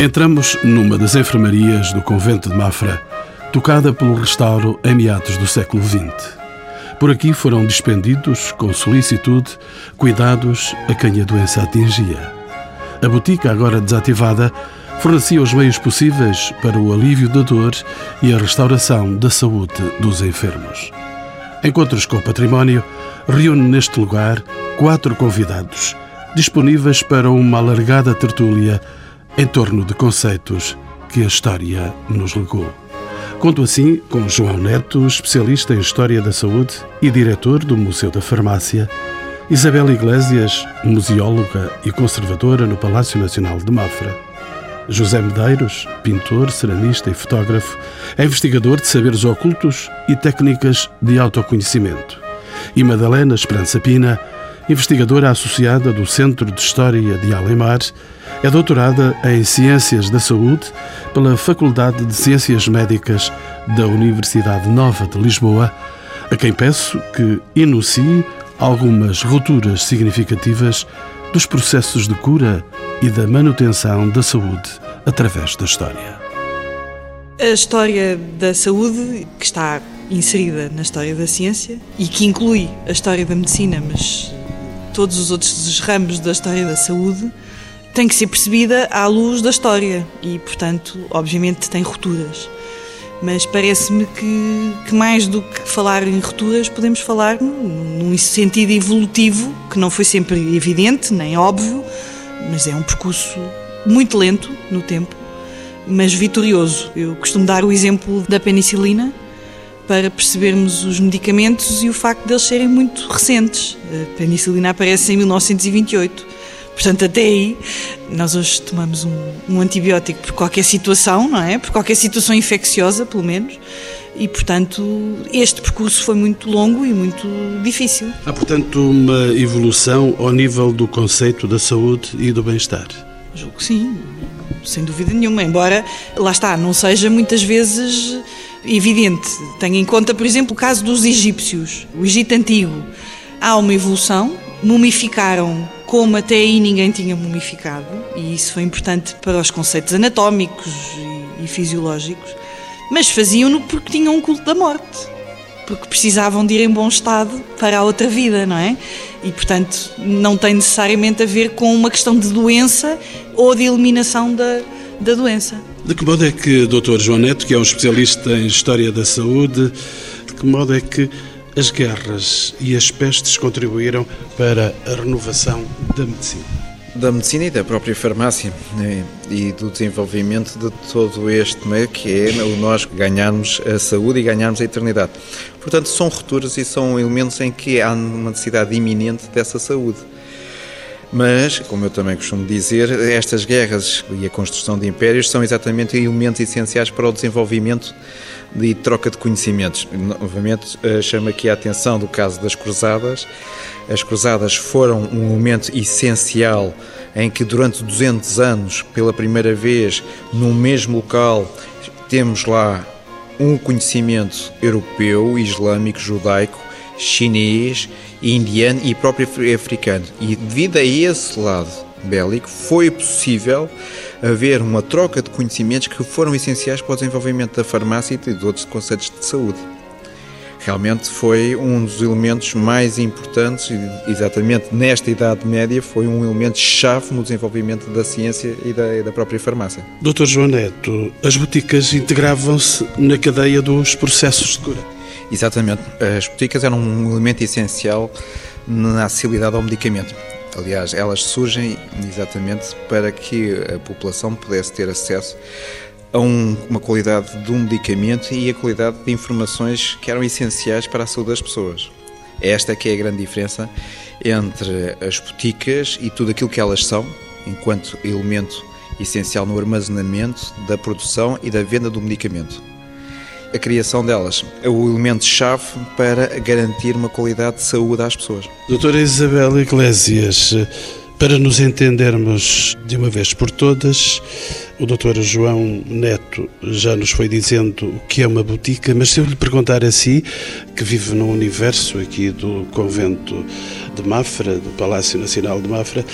Entramos numa das enfermarias do convento de Mafra, tocada pelo restauro em meados do século XX. Por aqui foram dispendidos, com solicitude, cuidados a quem a doença atingia. A botica, agora desativada, fornecia os meios possíveis para o alívio da dor e a restauração da saúde dos enfermos. Encontros com o Património reúne neste lugar quatro convidados, disponíveis para uma alargada tertúlia em torno de conceitos que a história nos legou. Conto assim com João Neto, especialista em História da Saúde e diretor do Museu da Farmácia, Isabel Iglesias, museóloga e conservadora no Palácio Nacional de Mafra, José Medeiros, pintor, ceramista e fotógrafo, é investigador de saberes ocultos e técnicas de autoconhecimento, e Madalena Esperança Pina, investigadora associada do Centro de História de Alemar, é doutorada em Ciências da Saúde pela Faculdade de Ciências Médicas da Universidade Nova de Lisboa, a quem peço que enuncie algumas rupturas significativas dos processos de cura e da manutenção da saúde através da história. A história da saúde, que está inserida na história da ciência e que inclui a história da medicina, mas todos os outros ramos da história da saúde, tem que ser percebida à luz da história e, portanto, obviamente tem rupturas. Mas parece-me que, que, mais do que falar em rupturas, podemos falar num sentido evolutivo, que não foi sempre evidente, nem óbvio, mas é um percurso muito lento no tempo, mas vitorioso. Eu costumo dar o exemplo da penicilina para percebermos os medicamentos e o facto de eles serem muito recentes. A penicilina aparece em 1928 Portanto, até aí, nós hoje tomamos um, um, antibiótico por qualquer situação, não é? Por qualquer situação infecciosa, pelo menos. E, portanto, este percurso foi muito longo e muito difícil. Há, portanto, uma evolução ao nível do conceito da saúde e do bem-estar? Julgo que sim, sem dúvida nenhuma. Embora, lá está, não seja muitas vezes evidente. Tenha em conta, por exemplo, o caso dos egípcios, o Egito Antigo. Há uma evolução, mumificaram como até aí ninguém tinha mumificado, e isso foi importante para os conceitos anatómicos e, e fisiológicos, mas faziam-no porque tinham um culto da morte, porque precisavam de ir em bom estado para a outra vida, não é? E portanto não tem necessariamente a ver com uma questão de doença ou de eliminação da, da doença. De que modo é que, Dr. João Neto, que é um especialista em História da Saúde, de que modo é que as guerras e as pestes contribuíram para a renovação da medicina. Da medicina e da própria farmácia né? e do desenvolvimento de todo este meio que é o nós ganharmos a saúde e ganharmos a eternidade. Portanto, são rupturas e são elementos em que há uma necessidade iminente dessa saúde. Mas, como eu também costumo dizer, estas guerras e a construção de impérios são exatamente elementos essenciais para o desenvolvimento de troca de conhecimentos. Novamente, eh, chamo aqui a atenção do caso das Cruzadas. As Cruzadas foram um momento essencial em que, durante 200 anos, pela primeira vez, no mesmo local, temos lá um conhecimento europeu, islâmico, judaico, chinês, indiano e próprio africano. E devido a esse lado bélico, foi possível haver uma troca de conhecimentos que foram essenciais para o desenvolvimento da farmácia e de outros conceitos de saúde. Realmente foi um dos elementos mais importantes, exatamente nesta Idade Média, foi um elemento chave no desenvolvimento da ciência e da, e da própria farmácia. Doutor João Neto, as boticas integravam-se na cadeia dos processos de cura. Exatamente. As boticas eram um elemento essencial na acessibilidade ao medicamento. Aliás, elas surgem exatamente para que a população pudesse ter acesso a um, uma qualidade de um medicamento e a qualidade de informações que eram essenciais para a saúde das pessoas. Esta que é a grande diferença entre as boticas e tudo aquilo que elas são, enquanto elemento essencial no armazenamento, da produção e da venda do medicamento a criação delas é o elemento-chave para garantir uma qualidade de saúde às pessoas. Doutora Isabel Iglesias, para nos entendermos de uma vez por todas, o doutor João Neto já nos foi dizendo o que é uma botica, mas se eu lhe perguntar a si, que vive no universo aqui do convento de Mafra, do Palácio Nacional de Mafra,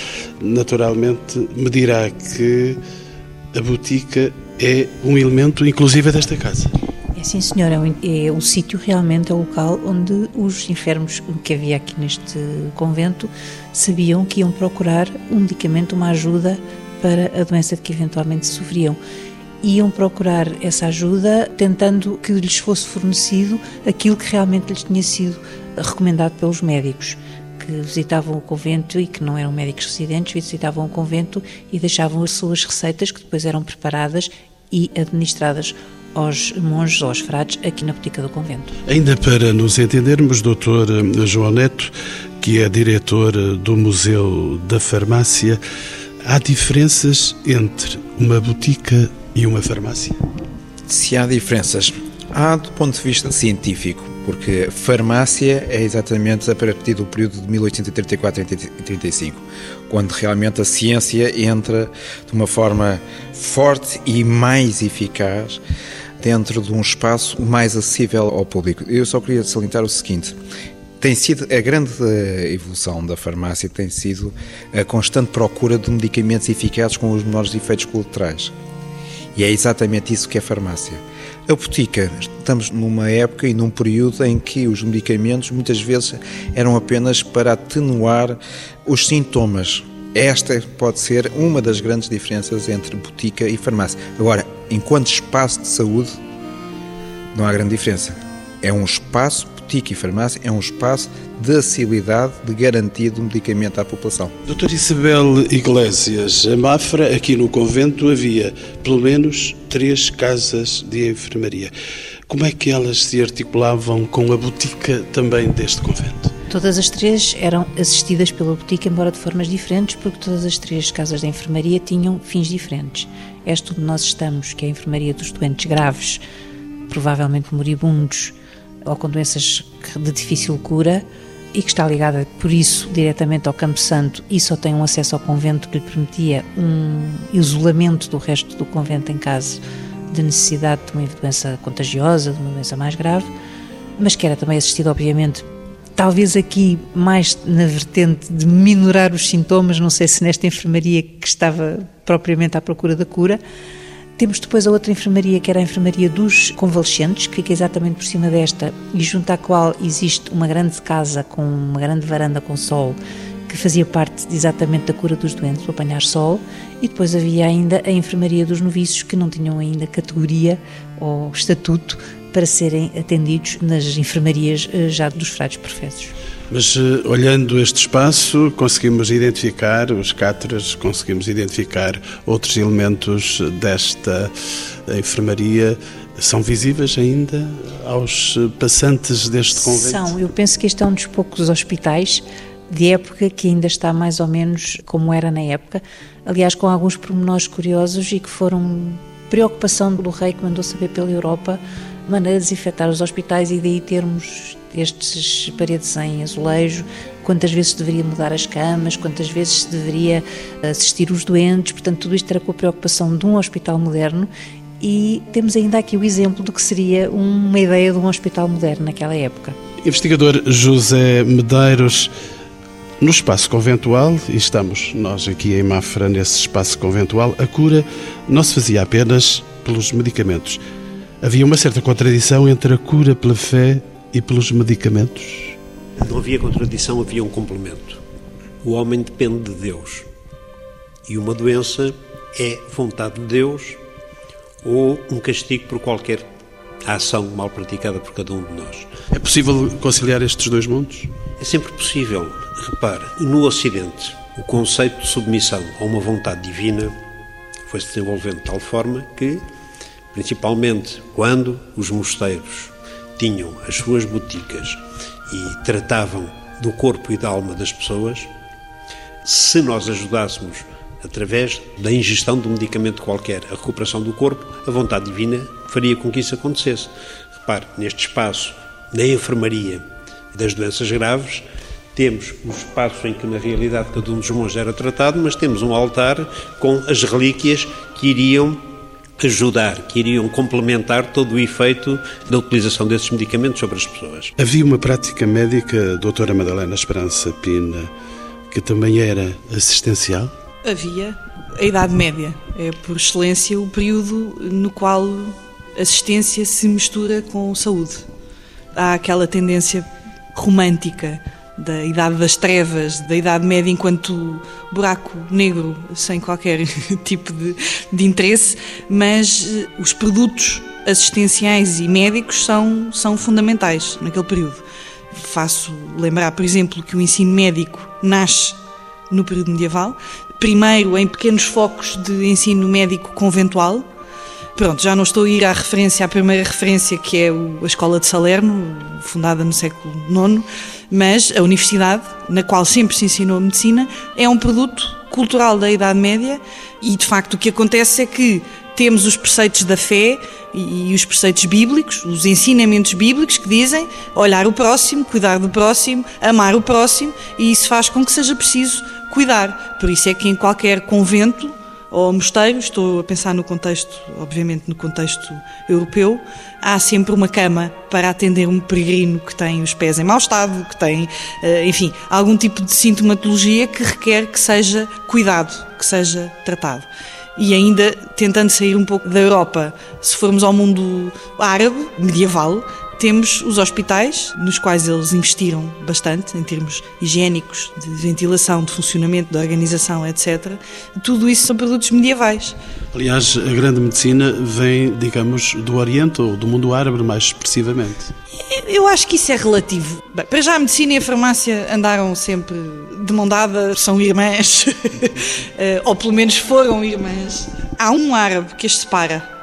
naturalmente me dirá que a botica é um elemento inclusive desta casa. É sim, senhora. É o sítio realmente, é o local onde os enfermos que havia aqui neste convento sabiam que iam procurar um medicamento, uma ajuda para a doença de que eventualmente sofriam. Iam procurar essa ajuda tentando que lhes fosse fornecido aquilo que realmente lhes tinha sido recomendado pelos médicos que visitavam o convento e que não eram médicos residentes, visitavam o convento e deixavam as suas receitas que depois eram preparadas e administradas aos monges ou aos frades aqui na botica do convento. Ainda para nos entendermos, doutor João Neto, que é diretor do Museu da Farmácia, há diferenças entre uma botica e uma farmácia? Se há diferenças, há do ponto de vista científico, porque farmácia é exatamente a partir do período de 1834 e 35, quando realmente a ciência entra de uma forma forte e mais eficaz dentro de um espaço mais acessível ao público. Eu só queria salientar o seguinte: tem sido a grande evolução da farmácia tem sido a constante procura de medicamentos eficazes com os menores efeitos colaterais. E é exatamente isso que é farmácia. A botica, estamos numa época e num período em que os medicamentos muitas vezes eram apenas para atenuar os sintomas. Esta pode ser uma das grandes diferenças entre botica e farmácia. Agora, enquanto espaço de saúde, não há grande diferença. É um espaço, botica e farmácia, é um espaço de acessibilidade, de garantia do medicamento à população. Doutor Isabel Iglesias, a Mafra, aqui no convento, havia pelo menos três casas de enfermaria. Como é que elas se articulavam com a botica também deste convento? Todas as três eram assistidas pela botica, embora de formas diferentes, porque todas as três casas de enfermaria tinham fins diferentes. Esta onde nós estamos, que é a enfermaria dos doentes graves, provavelmente moribundos ou com doenças de difícil cura, e que está ligada, por isso, diretamente ao Campo Santo e só tem um acesso ao convento que lhe permitia um isolamento do resto do convento em caso de necessidade de uma doença contagiosa, de uma doença mais grave, mas que era também assistido, obviamente, talvez aqui mais na vertente de minorar os sintomas, não sei se nesta enfermaria que estava propriamente à procura da cura. Temos depois a outra enfermaria, que era a enfermaria dos convalescentes, que fica exatamente por cima desta e junto à qual existe uma grande casa com uma grande varanda com sol, que fazia parte exatamente da cura dos doentes, para apanhar sol, e depois havia ainda a enfermaria dos noviços, que não tinham ainda categoria ou estatuto para serem atendidos nas enfermarias eh, já dos frades professos. Mas eh, olhando este espaço, conseguimos identificar os cátedras, conseguimos identificar outros elementos desta enfermaria. São visíveis ainda aos passantes deste convento? São. Eu penso que este é um dos poucos hospitais de época que ainda está mais ou menos como era na época. Aliás, com alguns pormenores curiosos e que foram preocupação do rei que mandou saber pela Europa maneira de desinfetar os hospitais e daí termos estes paredes em azulejo, quantas vezes se deveria mudar as camas, quantas vezes se deveria assistir os doentes, portanto tudo isto era com a preocupação de um hospital moderno e temos ainda aqui o exemplo do que seria uma ideia de um hospital moderno naquela época. Investigador José Medeiros, no espaço conventual, e estamos nós aqui em Mafra nesse espaço conventual, a cura não se fazia apenas pelos medicamentos. Havia uma certa contradição entre a cura pela fé e pelos medicamentos? Não havia contradição, havia um complemento. O homem depende de Deus. E uma doença é vontade de Deus ou um castigo por qualquer ação mal praticada por cada um de nós. É possível conciliar estes dois mundos? É sempre possível. Repare, no Ocidente, o conceito de submissão a uma vontade divina foi se desenvolvendo de tal forma que, principalmente quando os mosteiros tinham as suas boticas e tratavam do corpo e da alma das pessoas, se nós ajudássemos através da ingestão de um medicamento qualquer a recuperação do corpo, a vontade divina faria com que isso acontecesse. Repare, neste espaço, na enfermaria das doenças graves, temos o espaço em que na realidade cada um dos monges era tratado, mas temos um altar com as relíquias que iriam ajudar, que iriam complementar todo o efeito da utilização desses medicamentos sobre as pessoas. Havia uma prática médica, doutora Madalena Esperança Pina, que também era assistencial? Havia a Idade Média. É, por excelência, o período no qual assistência se mistura com saúde. Há aquela tendência romântica da Idade das Trevas, da Idade Média enquanto buraco negro, sem qualquer tipo de, de interesse, mas eh, os produtos assistenciais e médicos são, são fundamentais naquele período. Faço lembrar, por exemplo, que o ensino médico nasce no período medieval, primeiro em pequenos focos de ensino médico conventual. Pronto, já não estou a ir à referência, à primeira referência, que é a Escola de Salerno, fundada no século IX, mas a universidade, na qual sempre se ensinou medicina, é um produto cultural da Idade Média e, de facto, o que acontece é que temos os preceitos da fé e, os preceitos bíblicos, os ensinamentos bíblicos que dizem olhar o próximo, cuidar do próximo, amar o próximo, e isso faz com que seja preciso cuidar. Por isso é que em qualquer convento ou mosteiro, estou a pensar no contexto, obviamente no contexto europeu, há sempre uma cama para atender um peregrino que tem os pés em mau estado, que tem, eh, enfim, algum tipo de sintomatologia que requer que seja cuidado, que seja tratado. E ainda tentando sair um pouco da Europa, se formos ao mundo árabe, medieval, temos os hospitais, nos quais eles investiram bastante, em termos higiênicos, de ventilação, de funcionamento, de organização, etc. Tudo isso são produtos medievais. Aliás, a grande medicina vem, digamos, do Oriente ou do mundo árabe, mais expressivamente. Eu acho que isso é relativo. Bem, para já a medicina e a farmácia andaram sempre de mão dada, são irmãs, eh, ou pelo menos foram irmãs. Há um árabe que as separa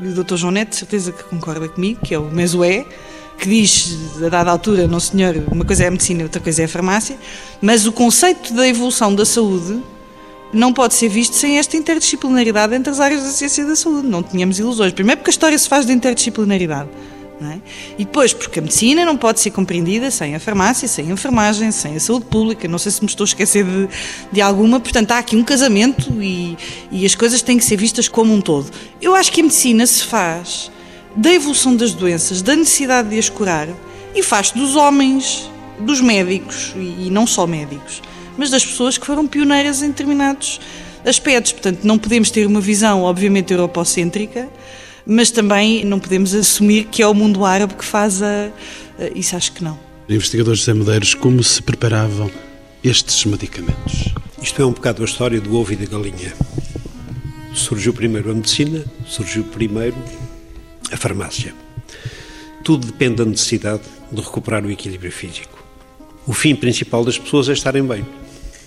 e o Dr. João Neto, certeza que concorda comigo, que é o Mesué, que diz, a dada altura, não senhor, uma coisa é a medicina, outra coisa é a farmácia, mas o conceito da evolução da saúde não pode ser visto sem esta interdisciplinaridade entre as áreas da ciência da saúde. Não tínhamos ilusões. Primeiro porque a história se faz de interdisciplinaridade. É? E depois, porque a medicina não pode ser compreendida sem a farmácia, sem a enfermagem, sem a saúde pública. Não sei se me estou a esquecer de, de alguma. Portanto, há aqui um casamento e, e as coisas têm que ser vistas como um todo. Eu acho que a medicina se faz da evolução das doenças, da necessidade de as curar e faz dos homens, dos médicos e, e não só médicos, mas das pessoas que foram pioneiras em determinados aspectos. Portanto, não podemos ter uma visão, obviamente, europocêntrica mas também não podemos assumir que é o mundo árabe que faz a. Isso acho que não. Investigadores José Medeiros, como se preparavam estes medicamentos? Isto é um bocado a história do ovo e da galinha. Surgiu primeiro a medicina, surgiu primeiro a farmácia. Tudo depende da necessidade de recuperar o equilíbrio físico. O fim principal das pessoas é estarem bem.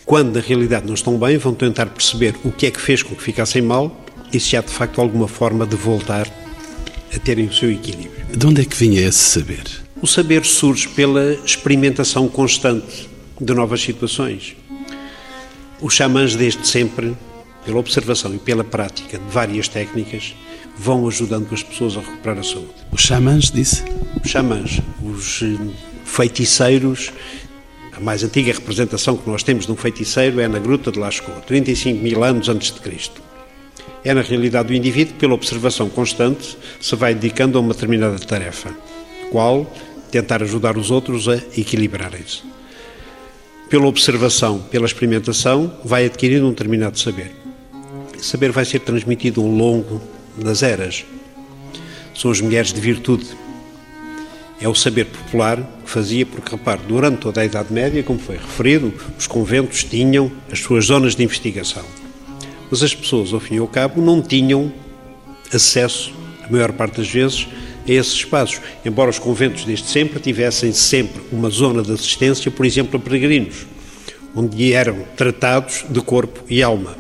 Quando na realidade não estão bem, vão tentar perceber o que é que fez com que ficassem mal e se há de facto alguma forma de voltar a terem o seu equilíbrio. De onde é que vinha esse saber? O saber surge pela experimentação constante de novas situações. Os xamãs, desde sempre, pela observação e pela prática de várias técnicas, vão ajudando as pessoas a recuperar a saúde. Os xamãs, disse? Os xamãs, os eh, feiticeiros. A mais antiga representação que nós temos de um feiticeiro é na Gruta de Lascaux, 35 mil anos antes de Cristo é na realidade o indivíduo que, pela observação constante, se vai dedicando a uma determinada tarefa, qual tentar ajudar os outros a equilibrarem-se. Pela observação, pela experimentação, vai adquirindo um determinado saber. Esse saber vai ser transmitido ao longo das eras. São as mulheres de virtude. É o saber popular que fazia, porque, repare, durante toda a Idade Média, como foi referido, os conventos tinham as suas zonas de investigação mas as pessoas, ao fim e ao cabo, não tinham acesso, a maior parte das vezes, a esses espaços. Embora os conventos desde sempre tivessem sempre uma zona de assistência, por exemplo, a peregrinos, onde eram tratados de corpo e alma.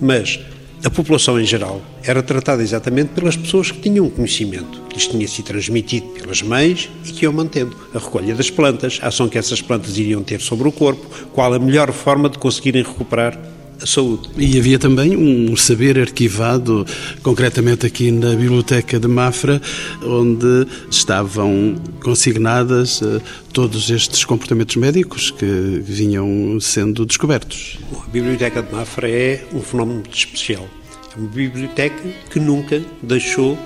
Mas a população em geral era tratada exatamente pelas pessoas que tinham conhecimento, que lhes tinha sido transmitido pelas mães e que iam mantendo. A recolha das plantas, a ação que essas plantas iriam ter sobre o corpo, qual a melhor forma de conseguirem recuperar saúde. E havia também um saber arquivado, concretamente aqui na Biblioteca de Mafra, onde estavam consignadas uh, todos estes comportamentos médicos que vinham sendo descobertos. A Biblioteca de Mafra é um fenómeno muito especial. É uma biblioteca que nunca deixou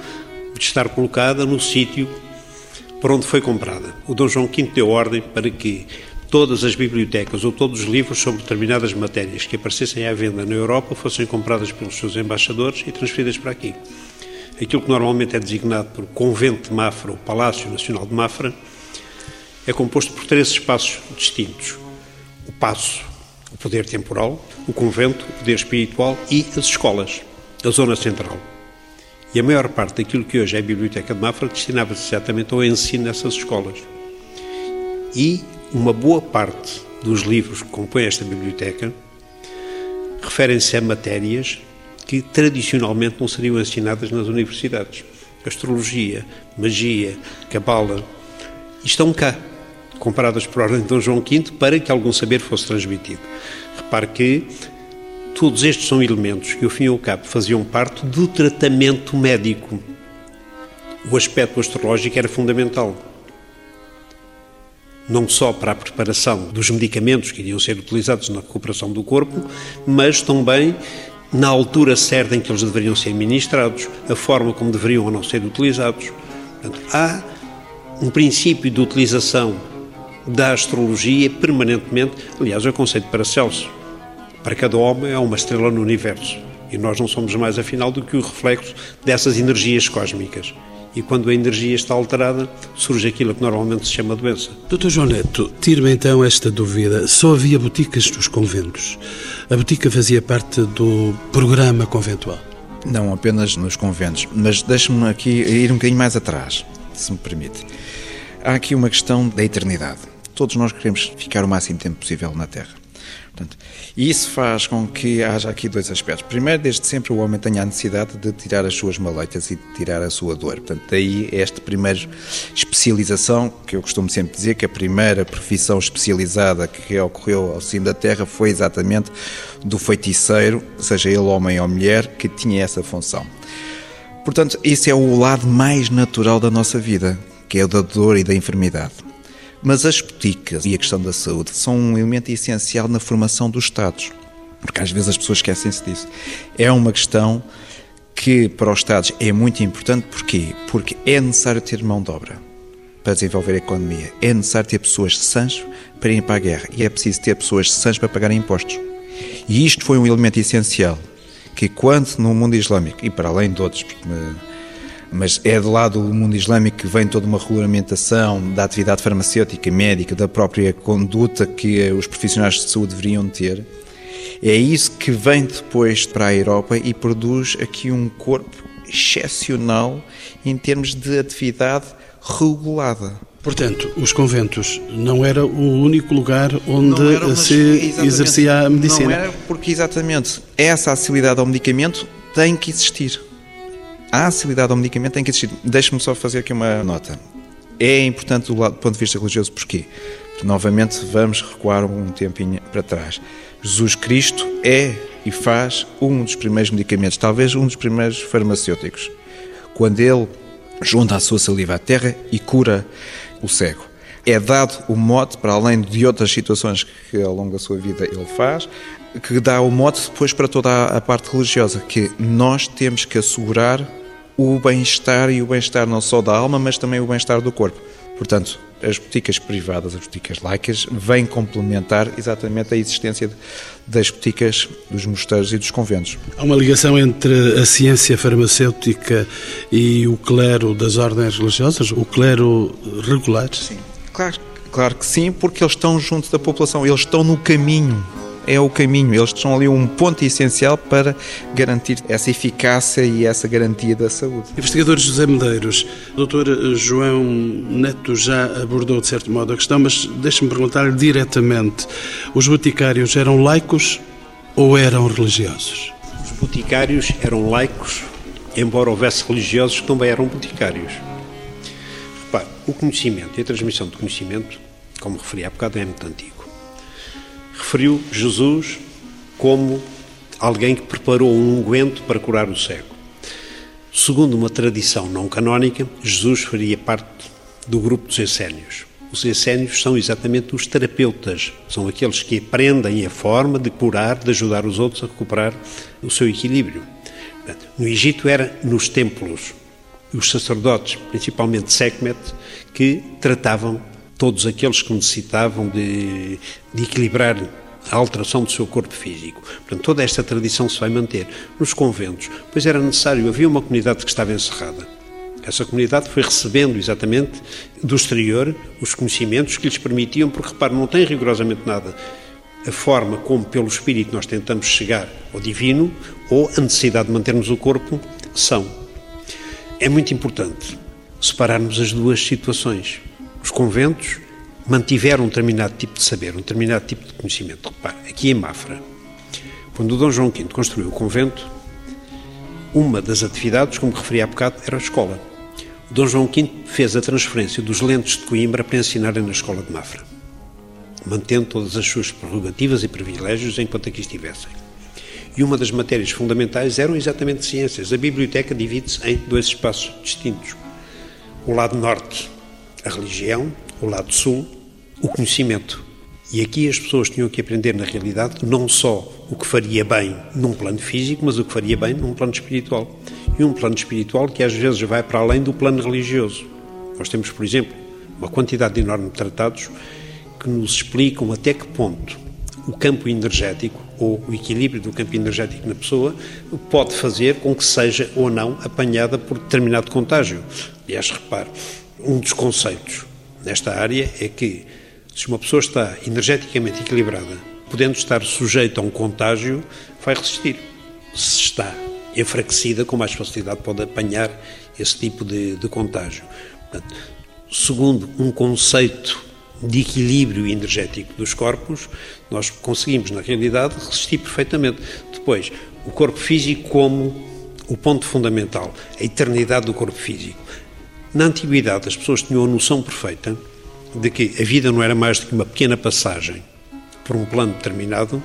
de estar colocada no sítio para onde foi comprada. O Dom João V deu ordem para que todas as bibliotecas ou todos os livros sobre determinadas matérias que aparecessem à venda na Europa fossem compradas pelos seus embaixadores e transferidas para aqui. Aquilo que normalmente é designado por Convento de Mafra ou Palácio Nacional de Mafra é composto por três espaços distintos: o passo, o poder temporal, o convento, o poder espiritual e as escolas, a zona central. E a maior parte daquilo que hoje é a Biblioteca de Mafra destinava-se exatamente ao ensino nessas escolas. E uma boa parte dos livros que compõem esta biblioteca referem-se a matérias que tradicionalmente não seriam ensinadas nas universidades. Astrologia, magia, cabala, estão cá, comparadas por ordem de Dom João V, para que algum saber fosse transmitido. Repare que todos estes são elementos que, ao fim e ao cabo, faziam parte do tratamento médico. O aspecto astrológico era fundamental. Não só para a preparação dos medicamentos que iriam ser utilizados na recuperação do corpo, mas também na altura certa em que eles deveriam ser ministrados, a forma como deveriam ou não ser utilizados. Portanto, há um princípio de utilização da astrologia permanentemente, aliás, é o conceito para Celso. Para cada homem é uma estrela no universo e nós não somos mais, afinal, do que o reflexo dessas energias cósmicas. E quando a energia está alterada, surge aquilo que normalmente se chama doença. Doutor João Neto, tire-me então esta dúvida. Só havia boticas dos conventos. A botica fazia parte do programa conventual? Não apenas nos conventos, mas deixe-me aqui ir um bocadinho mais atrás, se me permite. Há aqui uma questão da eternidade. Todos nós queremos ficar o máximo tempo possível na Terra. Portanto, isso faz com que haja aqui dois aspectos. Primeiro, desde sempre o homem tenha a necessidade de tirar as suas maleitas e de tirar a sua dor. Portanto, daí esta primeira especialização, que eu costumo sempre dizer que a primeira profissão especializada que ocorreu ao cimo da Terra foi exatamente do feiticeiro, seja ele homem ou mulher, que tinha essa função. Portanto, esse é o lado mais natural da nossa vida, que é o da dor e da enfermidade. Mas as boticas e a questão da saúde são um elemento essencial na formação dos Estados, porque às vezes as pessoas esquecem-se disso. É uma questão que para os Estados é muito importante, porquê? Porque é necessário ter mão de obra para desenvolver a economia, é necessário ter pessoas sãs para ir para a guerra e é preciso ter pessoas sãs para pagar impostos. E isto foi um elemento essencial que quando no mundo islâmico, e para além de outros, mas é do lado do mundo islâmico que vem toda uma regulamentação da atividade farmacêutica, médica, da própria conduta que os profissionais de saúde deveriam ter. É isso que vem depois para a Europa e produz aqui um corpo excepcional em termos de atividade regulada. Portanto, os conventos não era o único lugar onde era, se exercia a medicina. Não era porque exatamente essa acessibilidade ao medicamento tem que existir a acessibilidade ao medicamento tem que existir. Deixe-me só fazer aqui uma nota. É importante do, lado, do ponto de vista religioso, porquê? Porque, novamente, vamos recuar um tempinho para trás. Jesus Cristo é e faz um dos primeiros medicamentos, talvez um dos primeiros farmacêuticos. Quando ele junta a sua saliva à terra e cura o cego. É dado o mote, para além de outras situações que ao longo da sua vida ele faz, que dá o mote depois para toda a parte religiosa, que nós temos que assegurar o bem-estar e o bem-estar não só da alma, mas também o bem-estar do corpo. Portanto, as boticas privadas, as boticas laicas, vêm complementar exatamente a existência das boticas dos mosteiros e dos conventos. Há uma ligação entre a ciência farmacêutica e o clero das ordens religiosas, o clero regular? Sim, claro, claro que sim, porque eles estão junto da população, eles estão no caminho é o caminho. Eles são ali um ponto essencial para garantir essa eficácia e essa garantia da saúde. Investigador José Medeiros, Dr. João Neto já abordou de certo modo a questão, mas deixe-me perguntar-lhe diretamente: os boticários eram laicos ou eram religiosos? Os boticários eram laicos, embora houvesse religiosos que também eram boticários. Repare, o conhecimento e a transmissão do conhecimento, como referi há bocado, é muito antigo referiu Jesus como alguém que preparou um unguento para curar o cego. Segundo uma tradição não canónica, Jesus faria parte do grupo dos essénios. Os essénios são exatamente os terapeutas, são aqueles que aprendem a forma de curar, de ajudar os outros a recuperar o seu equilíbrio. No Egito era nos templos, os sacerdotes, principalmente Sekhmet, que tratavam todos aqueles que necessitavam de, de equilibrar a alteração do seu corpo físico. Portanto, toda esta tradição se vai manter. Nos conventos, pois era necessário, havia uma comunidade que estava encerrada. Essa comunidade foi recebendo exatamente do exterior os conhecimentos que lhes permitiam, porque repare, não tem rigorosamente nada a forma como pelo Espírito nós tentamos chegar ao divino ou a necessidade de mantermos o corpo são. É muito importante separarmos as duas situações. Os conventos mantiveram um determinado tipo de saber, um determinado tipo de conhecimento. Repare, aqui em Mafra, quando o Dom João V construiu o convento, uma das atividades, como referi há bocado, era a escola. O Dom João V fez a transferência dos lentes de Coimbra para ensinarem na escola de Mafra, mantendo todas as suas prerrogativas e privilégios enquanto aqui estivessem. E uma das matérias fundamentais eram exatamente ciências. A biblioteca divide-se em dois espaços distintos. O lado norte, a religião, o lado sul, o conhecimento. E aqui as pessoas tinham que aprender, na realidade, não só o que faria bem num plano físico, mas o que faria bem num plano espiritual. E um plano espiritual que às vezes vai para além do plano religioso. Nós temos, por exemplo, uma quantidade enorme de tratados que nos explicam até que ponto o campo energético ou o equilíbrio do campo energético na pessoa pode fazer com que seja ou não apanhada por determinado contágio. Aliás, repare, um dos conceitos nesta área é que se uma pessoa está energeticamente equilibrada, podendo estar sujeita a um contágio, vai resistir. Se está enfraquecida, com mais facilidade pode apanhar esse tipo de, de contágio. Portanto, segundo um conceito de equilíbrio energético dos corpos, nós conseguimos, na realidade, resistir perfeitamente. Depois, o corpo físico como o ponto fundamental, a eternidade do corpo físico. Na antiguidade, as pessoas tinham a noção perfeita de que a vida não era mais do que uma pequena passagem por um plano determinado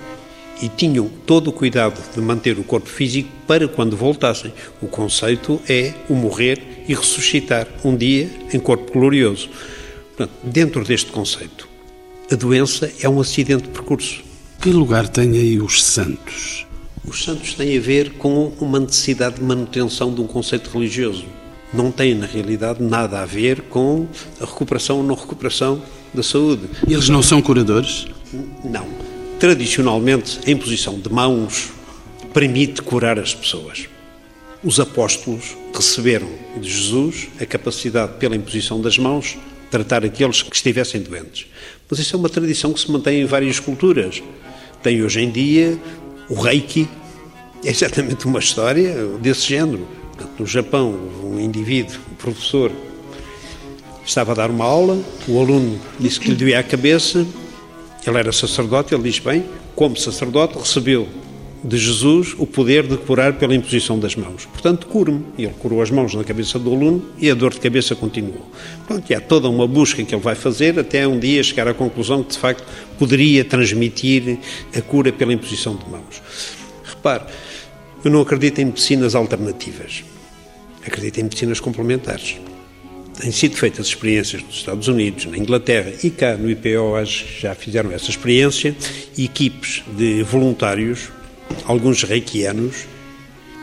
e tinham todo o cuidado de manter o corpo físico para quando voltassem. O conceito é o morrer e ressuscitar um dia em corpo glorioso. Portanto, dentro deste conceito, a doença é um acidente de percurso. Que lugar têm aí os santos? Os santos têm a ver com uma necessidade de manutenção de um conceito religioso não tem, na realidade, nada a ver com a recuperação ou não recuperação da saúde. Eles não são curadores? Não. Tradicionalmente, a imposição de mãos permite curar as pessoas. Os apóstolos receberam de Jesus a capacidade, pela imposição das mãos, tratar aqueles que estivessem doentes. Mas isso é uma tradição que se mantém em várias culturas. Tem hoje em dia o Reiki, é exatamente uma história desse género. No Japão, um indivíduo, um professor, estava a dar uma aula, o aluno disse que lhe doía a cabeça, ele era sacerdote, ele diz, bem, como sacerdote recebeu de Jesus o poder de curar pela imposição das mãos. Portanto, cure-me. Ele curou as mãos na cabeça do aluno e a dor de cabeça continuou. Pronto, e há toda uma busca que ele vai fazer até um dia chegar à conclusão que, de facto, poderia transmitir a cura pela imposição de mãos. Repare, eu não acredito em medicinas alternativas. Acredito em medicinas complementares. Têm sido feitas experiências nos Estados Unidos, na Inglaterra e cá no IPO já fizeram essa experiência, equipes de voluntários, alguns reikianos,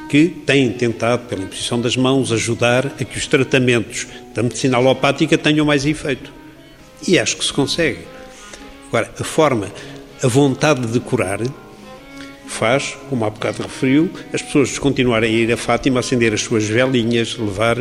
que têm tentado, pela imposição das mãos, ajudar a que os tratamentos da medicina alopática tenham mais efeito. E acho que se consegue. Agora, a forma, a vontade de curar faz, como há bocado referiu, as pessoas continuarem a ir a Fátima, acender as suas velinhas, levar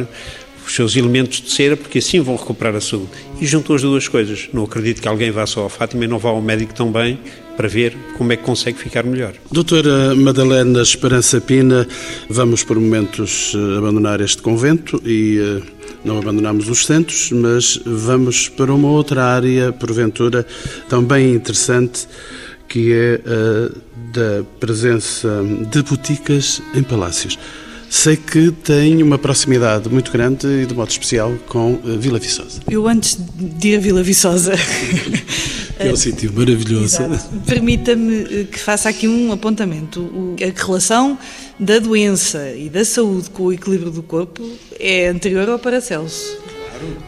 os seus elementos de cera, porque assim vão recuperar a saúde. E juntou as duas coisas. Não acredito que alguém vá só a Fátima e não vá ao médico também para ver como é que consegue ficar melhor. Doutora Madalena Esperança Pina, vamos por momentos eh, abandonar este convento e eh, não abandonamos os centros, mas vamos para uma outra área, porventura, também interessante, que é a da presença de boticas em palácios. Sei que tem uma proximidade muito grande e de modo especial com eh, Vila Viçosa. Eu antes de ir a Vila Viçosa... é um sítio maravilhoso. Permita-me eh, que faça aqui um apontamento. A relação da doença e da saúde com o equilíbrio do corpo é anterior ao Paracelso.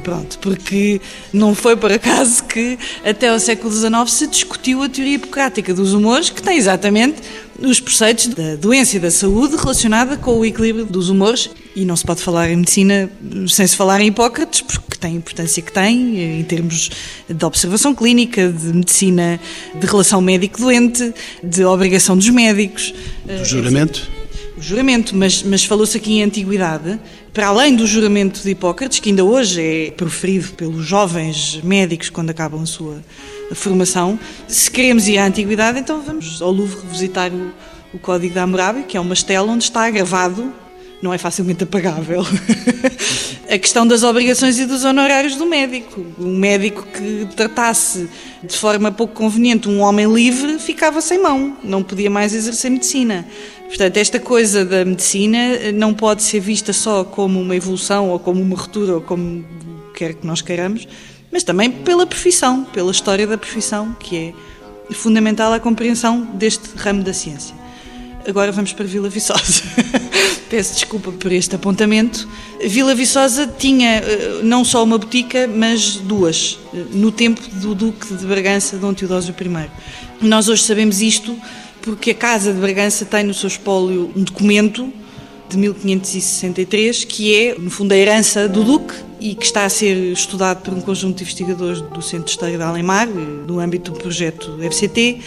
Pronto, porque não foi por acaso que até ao século XIX se discutiu a teoria hipocrática dos humores, que tem exatamente os preceitos da doença e da saúde relacionada com o equilíbrio dos humores. E não se pode falar em medicina sem se falar em Hipócrates, porque tem a importância que tem, em termos de observação clínica, de medicina, de relação médico-doente, de obrigação dos médicos. Do juramento? O juramento, mas, mas falou-se aqui em antiguidade, para além do juramento de Hipócrates, que ainda hoje é proferido pelos jovens médicos quando acabam a sua formação, se queremos ir à antiguidade, então vamos ao Louvre visitar o, Código da Hammurabi, que é uma estela onde está gravado não é facilmente apagável. a questão das obrigações e dos honorários do médico. Um médico que tratasse de forma pouco conveniente um homem livre ficava sem mão, não podia mais exercer medicina. Portanto, esta coisa da medicina não pode ser vista só como uma evolução ou como uma ruptura ou como quer que nós queiramos, mas também pela profissão, pela história da profissão, que é fundamental à compreensão deste ramo da ciência. Agora vamos para Vila Viçosa. Peço desculpa por este apontamento. Vila Viçosa tinha eh, não só uma botica, mas duas, eh, no tempo do Duque de Bragança, Dom Teodósio I. Nós hoje sabemos isto porque a Casa de Bragança tem no seu espólio um documento de 1563 que é, no fundo, a herança do Duque e que está a ser estudado por um conjunto de investigadores do Centro de História de Alemar, no âmbito do projeto FCT,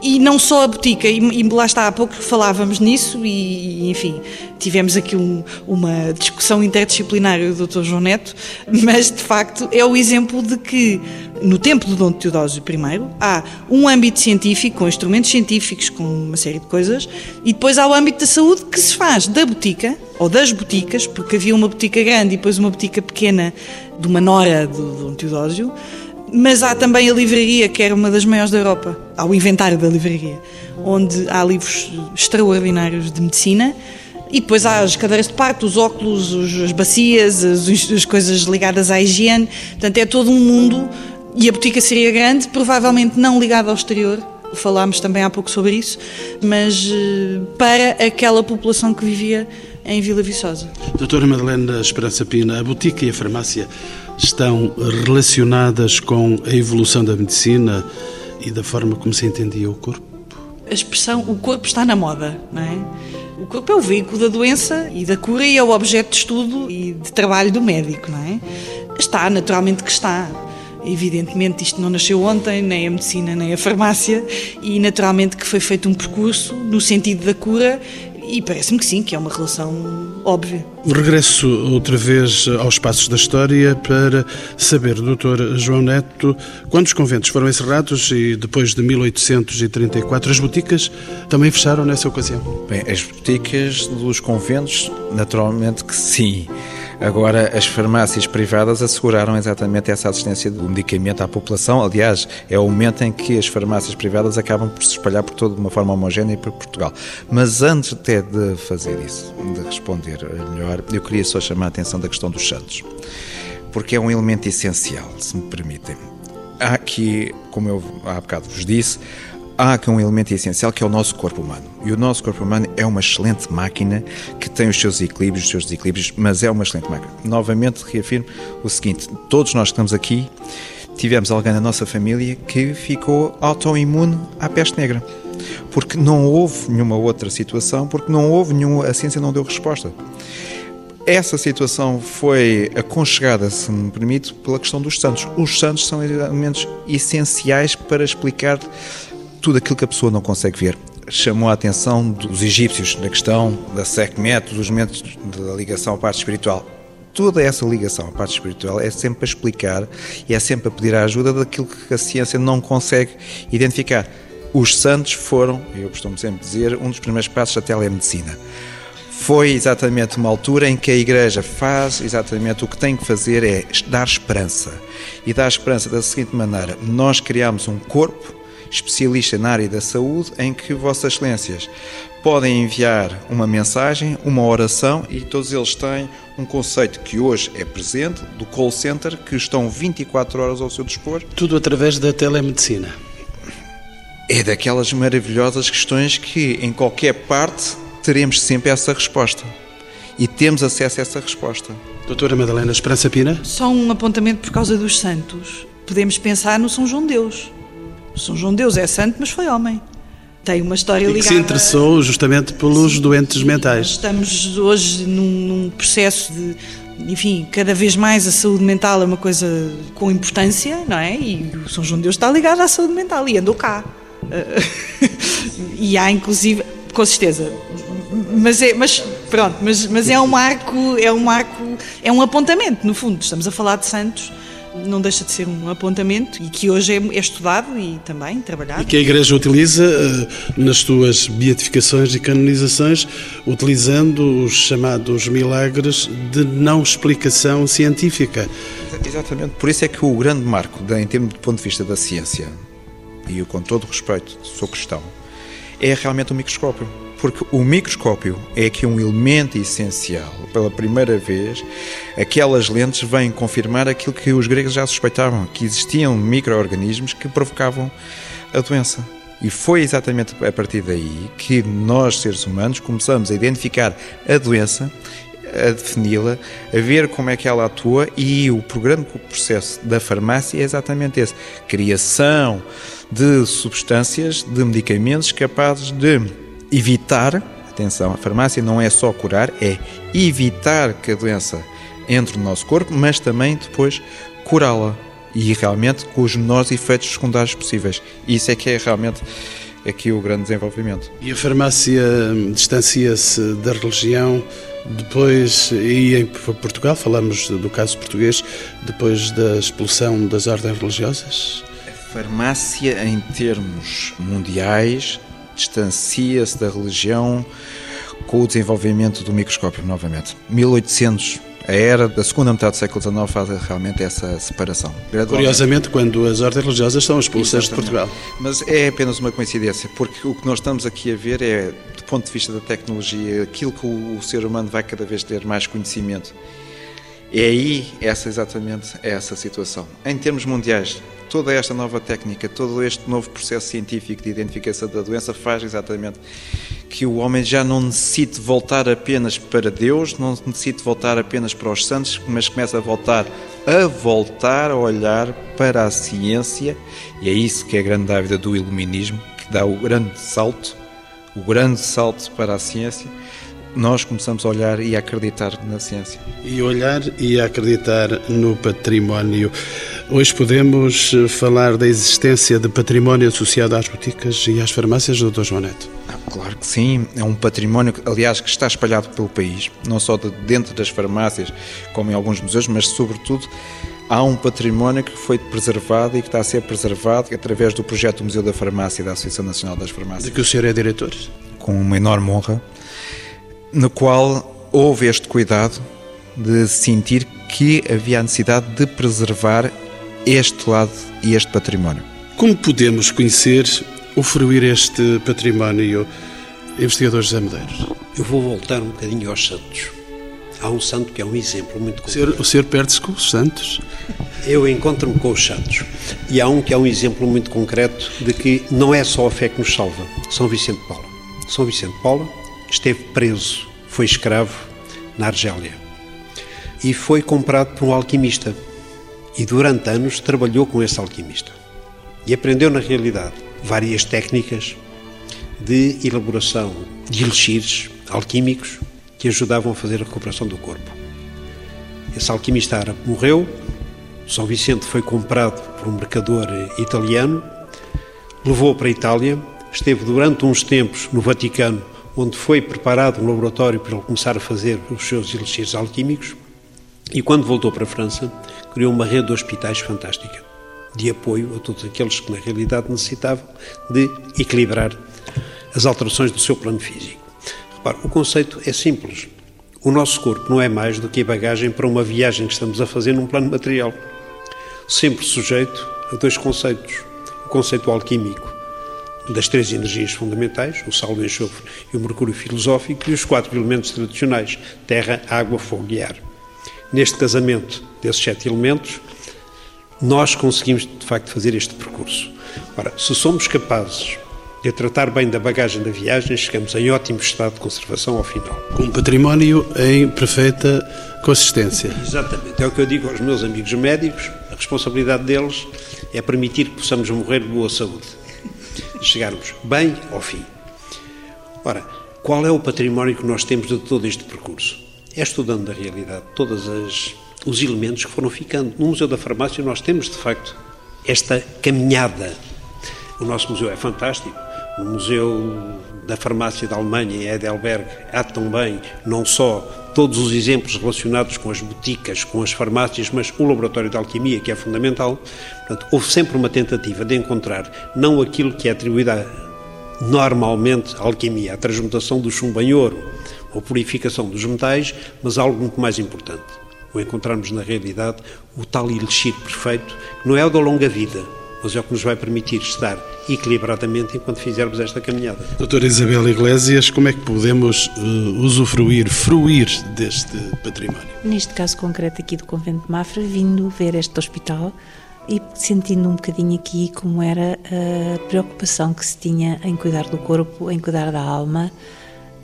e não só a botica, e, lá está, há pouco falávamos nisso e, enfim, tivemos aqui um, uma discussão interdisciplinar do Dr. João Neto, mas de facto é o exemplo de que no tempo do Dom Teodósio I há um âmbito científico, com instrumentos científicos, com uma série de coisas, e depois há o âmbito da saúde que se faz da botica, ou das boticas, porque havia uma botica grande e depois uma botica pequena de uma nora do Dom Teodósio, mas há também a livraria, que era uma das maiores da Europa. Há o inventário da livraria, onde há livros extraordinários de medicina. E depois há as cadeiras de parto, os óculos, as bacias, as, as coisas ligadas à higiene. Portanto, é todo um mundo. E a botica seria grande, provavelmente não ligada ao exterior, falámos também há pouco sobre isso, mas eh, para aquela população que vivia em Vila Viçosa. Doutora Madalena Esperança Pina, a botica e a farmácia estão relacionadas com a evolução da medicina e da forma como se entendia o corpo? A expressão o corpo está na moda, não é? O corpo é o veículo da doença e da cura e é o objeto de estudo e de trabalho do médico, não é? Está, naturalmente que está. Evidentemente, isto não nasceu ontem, nem a medicina, nem a farmácia, e naturalmente que foi feito um percurso no sentido da cura e parece-me que sim, que é uma relação óbvia. Regresso outra vez aos passos da história para saber, doutor João Neto, quando os conventos foram encerrados e depois de 1834 as boticas também fecharam nessa ocasião? Bem, as boticas dos conventos, naturalmente que sim. Agora, as farmácias privadas asseguraram exatamente essa assistência do medicamento à população. Aliás, é o momento em que as farmácias privadas acabam por se espalhar por toda uma forma homogénea por Portugal. Mas antes até de fazer isso, de responder melhor, eu queria só chamar a atenção da questão dos santos, porque é um elemento essencial, se me permitem. Há aqui, como eu há bocado vos disse, há aqui um elemento essencial que é o nosso corpo humano. E o nosso corpo humano é uma excelente máquina que tem os seus equilíbrios, os seus desequilíbrios, mas é uma excelente máquina. Novamente reafirmo o seguinte: todos nós que estamos aqui tivemos alguém na nossa família que ficou autoimune à peste negra. Porque não houve nenhuma outra situação, porque não houve nenhuma, a ciência não deu resposta. Essa situação foi aconchegada, se me permite, pela questão dos santos. Os santos são elementos essenciais para explicar tudo aquilo que a pessoa não consegue ver. Chamou a atenção dos egípcios na questão da Sekhmet, dos métodos da ligação à parte espiritual. Toda essa ligação à parte espiritual é sempre a explicar e é sempre a pedir a ajuda daquilo que a ciência não consegue identificar. Os santos foram, eu costumo sempre dizer, um dos primeiros passos da telemedicina foi exatamente uma altura em que a Igreja faz exatamente o que tem que fazer é dar esperança. E dar esperança da seguinte maneira: nós criamos um corpo especialista na área da saúde, em que Vossas Excelências podem enviar uma mensagem, uma oração e todos eles têm um conceito que hoje é presente do call center, que estão 24 horas ao seu dispor. Tudo através da telemedicina. É daquelas maravilhosas questões que em qualquer parte teremos sempre essa resposta. E temos acesso a essa resposta. Doutora Madalena Esperança Pina? Só um apontamento por causa dos santos. Podemos pensar no São João Deus são João Deus é santo, mas foi homem. Tem uma história e ligada. Que se interessou justamente pelos Sim, doentes mentais. Estamos hoje num, num processo de, enfim, cada vez mais a saúde mental é uma coisa com importância, não é? E o São João de Deus está ligado à saúde mental e andou cá. e há inclusive, com certeza, mas é, mas pronto, mas, mas é um marco, é um marco, é um apontamento no fundo. Estamos a falar de santos não deixa de ser um apontamento e que hoje é, é estudado e também trabalhado. E que a Igreja utiliza uh, nas suas beatificações e canonizações, utilizando os chamados milagres de não explicação científica. Exatamente, por isso é que o grande marco, em termos do ponto de vista da ciência, e eu com todo o respeito sou cristão, é realmente o microscópio porque o microscópio é aqui um elemento essencial. Pela primeira vez, aquelas lentes vêm confirmar aquilo que os gregos já suspeitavam, que existiam micro-organismos que provocavam a doença. E foi exatamente a partir daí que nós, seres humanos, começamos a identificar a doença, a defini-la, a ver como é que ela atua e o programa, o processo da farmácia é exatamente esse: criação de substâncias, de medicamentos capazes de evitar, atenção, a farmácia não é só curar, é evitar que a doença entre no nosso corpo, mas também depois curá-la e realmente com os menores efeitos secundários possíveis. Isso é que é realmente aqui o grande desenvolvimento. E a farmácia distancia-se da religião depois, e em Portugal, falamos do caso português, depois da expulsão das ordens religiosas? A farmácia, em termos mundiais, distancia-se da religião com o desenvolvimento do microscópio novamente. 1800 a era da segunda metade do século XIX faz realmente essa separação. Curiosamente, quando as ordens religiosas são expulsas de Portugal. Mas é apenas uma coincidência, porque o que nós estamos aqui a ver é, do ponto de vista da tecnologia, aquilo que o, o ser humano vai cada vez ter mais conhecimento. É aí essa exatamente essa situação. Em termos mundiais, toda esta nova técnica, todo este novo processo científico de identificação da doença faz exatamente que o homem já não necessite voltar apenas para Deus, não necessite voltar apenas para os santos, mas começa a voltar a voltar a olhar para a ciência, e é isso que é a grande dávida do iluminismo, que dá o grande salto, o grande salto para a ciência, nós começamos a olhar e a acreditar na ciência. E olhar e acreditar no património. Hoje podemos eh, falar da existência de património associado às boticas e às farmácias, Dr. João Neto? Ah, claro que sim. É um património, aliás, que está espalhado pelo país, não só de dentro das farmácias, como em alguns museus, mas sobretudo há um património que foi preservado e que está a ser preservado através do projeto do Museu da Farmácia da Associação Nacional das Farmácias. De que o senhor é diretor? Com uma enorme honra no qual houve este cuidado de sentir que havia a necessidade de preservar este lado e este património. Como podemos conhecer ou fruir este património, investigador José Medeiros? Eu vou voltar um bocadinho aos santos. Há um santo que é um exemplo muito concreto. O senhor, o senhor perde-se com os santos? Eu encontro-me com os santos. E há um que é um exemplo muito concreto de que não é só a fé que nos salva. São Vicente Paulo. São Vicente Paulo esteve preso, foi escravo na Argélia e foi comprado por um alquimista. E durante anos trabalhou com esse alquimista e aprendeu, na realidade, várias técnicas de elaboração de elixires alquímicos que ajudavam a fazer a recuperação do corpo. Esse alquimista árabe morreu, São Vicente foi comprado por um mercador italiano, levou para a Itália, esteve durante uns tempos no Vaticano onde foi preparado um laboratório para ele começar a fazer os seus elixires alquímicos, e quando voltou para a França, criou uma rede de hospitais fantástica, de apoio a todos aqueles que na realidade necessitavam de equilibrar as alterações do seu plano físico. Repare, o conceito é simples. O nosso corpo não é mais do que a bagagem para uma viagem que estamos a fazer num plano material, sempre sujeito a dois conceitos: o conceito alquímico das três energias fundamentais, o sal, o enxofre e o mercúrio filosófico, e os quatro elementos tradicionais, terra, água, fogo e ar. Neste casamento desses sete elementos, nós conseguimos, de facto, fazer este percurso. Ora, se somos capazes de tratar bem da bagagem da viagem, chegamos em ótimo estado de conservação ao final. Com um património em perfeita consistência. Exatamente. É o que eu digo aos meus amigos médicos, a responsabilidade deles é permitir que possamos morrer de boa saúde chegarmos bem ao fim. Ora, qual é o património que nós temos de todo este percurso? é estudando na realidade todos os elementos que foram ficando. No Museu da Farmácia nós temos, de facto, esta caminhada. O nosso museu é fantástico. O Museu da Farmácia da Alemanha, em Heidelberg, há também não só todos os exemplos relacionados com as boticas, com as farmácias, mas o laboratório de alquimia, que é fundamental. Portanto, houve sempre uma tentativa de encontrar não aquilo que é atribuído a, normalmente à alquimia, a transmutação do chumbo em ouro, ou purificação dos metais, mas algo muito mais importante. O encontrarmos na realidade o tal elixir perfeito, que não é o da longa vida, mas é o que nos vai permitir estar equilibradamente enquanto fizermos esta caminhada. Doutora Isabel Iglesias, como é que podemos uh, usufruir, fruir deste património? Neste caso concreto aqui do Convento de Mafra, vindo ver este hospital e sentindo um bocadinho aqui como era a preocupação que se tinha em cuidar do corpo, em cuidar da alma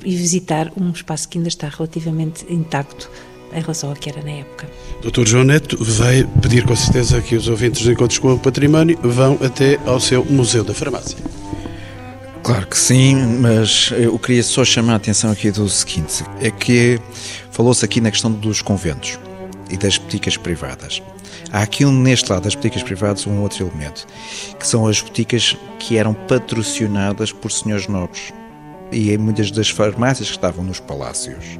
e visitar um espaço que ainda está relativamente intacto em relação ao que era na época. Dr. João Neto vai pedir com certeza que os ouvintes de Encontros com o Património vão até ao seu Museu da Farmácia. Claro que sim, mas eu queria só chamar a atenção aqui do seguinte: é que falou-se aqui na questão dos conventos e das boticas privadas. Há aqui um, neste lado das boticas privadas um outro elemento, que são as boticas que eram patrocinadas por senhores nobres e em muitas das farmácias que estavam nos palácios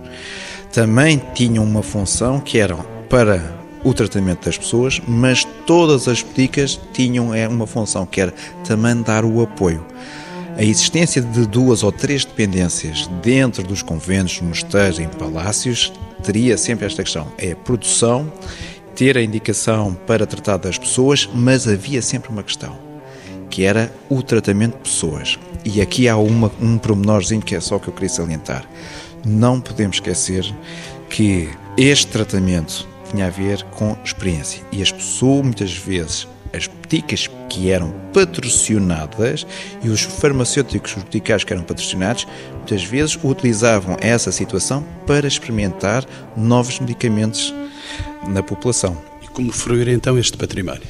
também tinham uma função que era para o tratamento das pessoas, mas todas as boticas tinham é, uma função que era também dar o apoio. A existência de duas ou três dependências dentro dos conventos, mosteiros, em palácios, teria sempre esta questão: é a produção, ter a indicação para tratar das pessoas, mas havia sempre uma questão, que era o tratamento de pessoas. E aqui há uma, um promenorzinho que é só que eu queria salientar não podemos esquecer que este tratamento tinha a ver com experiência e as pessoas muitas vezes as boticas que eram patrocinadas e os farmacêuticos, os boticários que eram patrocinados, muitas vezes utilizavam essa situação para experimentar novos medicamentos na população. E como fruir então este património?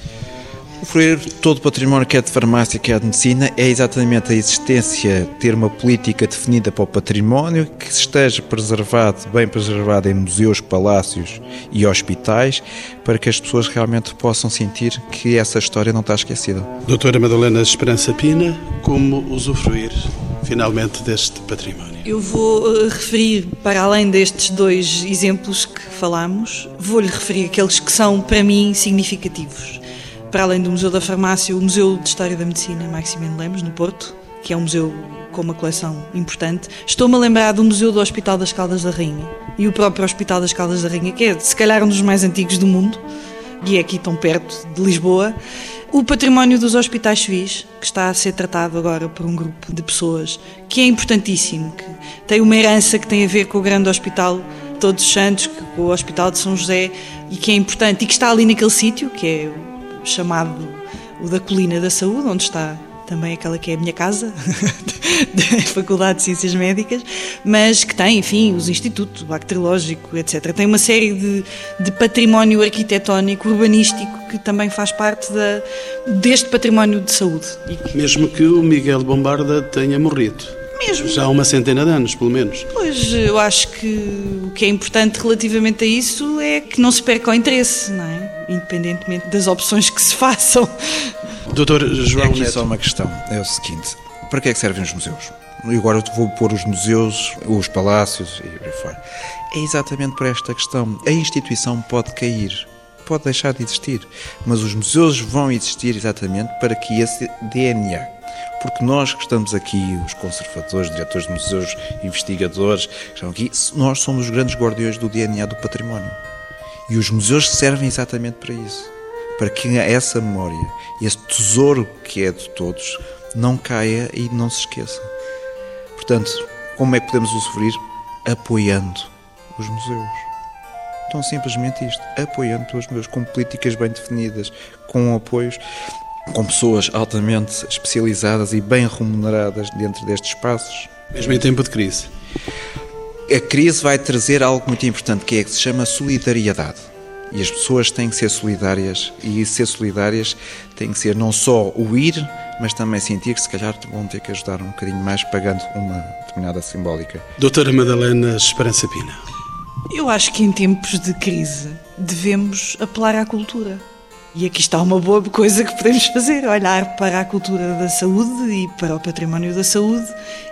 Fruir todo o património que é de farmácia, que é de medicina, é exatamente a existência, ter uma política definida para o património, que esteja preservado, bem preservado em museus, palácios e hospitais, para que as pessoas realmente possam sentir que essa história não está esquecida. Doutora Madalena Esperança Pina, como usufruir finalmente deste património? Eu vou uh, referir, para além destes dois exemplos que falamos, vou-lhe referir aqueles que são, para mim, significativos para além do Museu da Farmácia, o Museu de História da Medicina Maximiliano Lemos, no Porto, que é um museu com uma coleção importante. Estou-me a lembrar do Museu do Hospital das Caldas da Rainha e o próprio Hospital das Caldas da Rainha, que é se calhar um dos mais antigos do mundo e é aqui tão perto de Lisboa. O património dos hospitais civis, que está a ser tratado agora por um grupo de pessoas, que é importantíssimo, que tem uma herança que tem a ver com o grande hospital Todos os Santos, com o Hospital de São José, e que é importante e que está ali naquele sítio, que é chamado o da Colina da Saúde, onde está também aquela que é a minha casa, da Faculdade de Ciências Médicas, mas que tem, enfim, os institutos, bacteriológico, etc. Tem uma série de, de património arquitetónico, urbanístico, que também faz parte da, deste património de saúde. Mesmo que o Miguel Bombarda tenha morrido. Mesmo. Já há uma centena de anos, pelo menos. Pois, eu acho que o que é importante relativamente a isso é que não se perca o interesse, não é? Independentemente das opções que se façam. Doutor João é aqui Neto. só uma questão, é o seguinte, para que é que servem os museus? E agora eu vou pôr os museus, os palácios e por aí fora. É exatamente por esta questão. A instituição pode cair, pode deixar de existir, mas os museus vão existir exatamente para que esse DNA porque nós que estamos aqui, os conservadores, diretores de museus, investigadores, que estão aqui, nós somos os grandes guardiões do DNA do património. E os museus servem exatamente para isso. Para que essa memória, esse tesouro que é de todos, não caia e não se esqueça. Portanto, como é que podemos usufruir? Apoiando os museus. Então, simplesmente isto, apoiando os museus, com políticas bem definidas, com apoios com pessoas altamente especializadas e bem remuneradas dentro destes espaços. Mesmo em tempo de crise. A crise vai trazer algo muito importante que é que se chama solidariedade. E as pessoas têm que ser solidárias e ser solidárias tem que ser não só o ir, mas também sentir que se calhar vão ter que ajudar um bocadinho mais pagando uma determinada simbólica. Doutora Madalena Esperança Pina. Eu acho que em tempos de crise devemos apelar à cultura. E aqui está uma boa coisa que podemos fazer: olhar para a cultura da saúde e para o património da saúde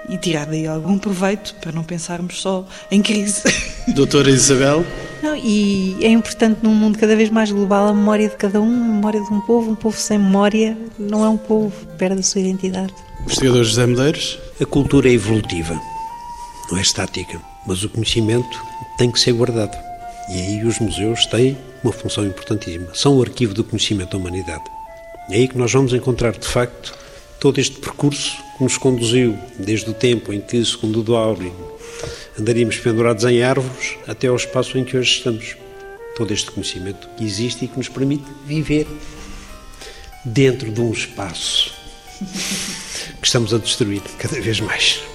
e tirar daí algum proveito para não pensarmos só em crise. Doutora Isabel? Não, e é importante num mundo cada vez mais global a memória de cada um, a memória de um povo. Um povo sem memória não é um povo, perde a sua identidade. Investigador José Medeiros? A cultura é evolutiva, não é estática, mas o conhecimento tem que ser guardado. E aí os museus têm uma função importantíssima. São o arquivo do conhecimento da humanidade. É aí que nós vamos encontrar, de facto, todo este percurso que nos conduziu desde o tempo em que, segundo o Duauri, andaríamos pendurados em árvores até ao espaço em que hoje estamos. Todo este conhecimento que existe e que nos permite viver dentro de um espaço que estamos a destruir cada vez mais.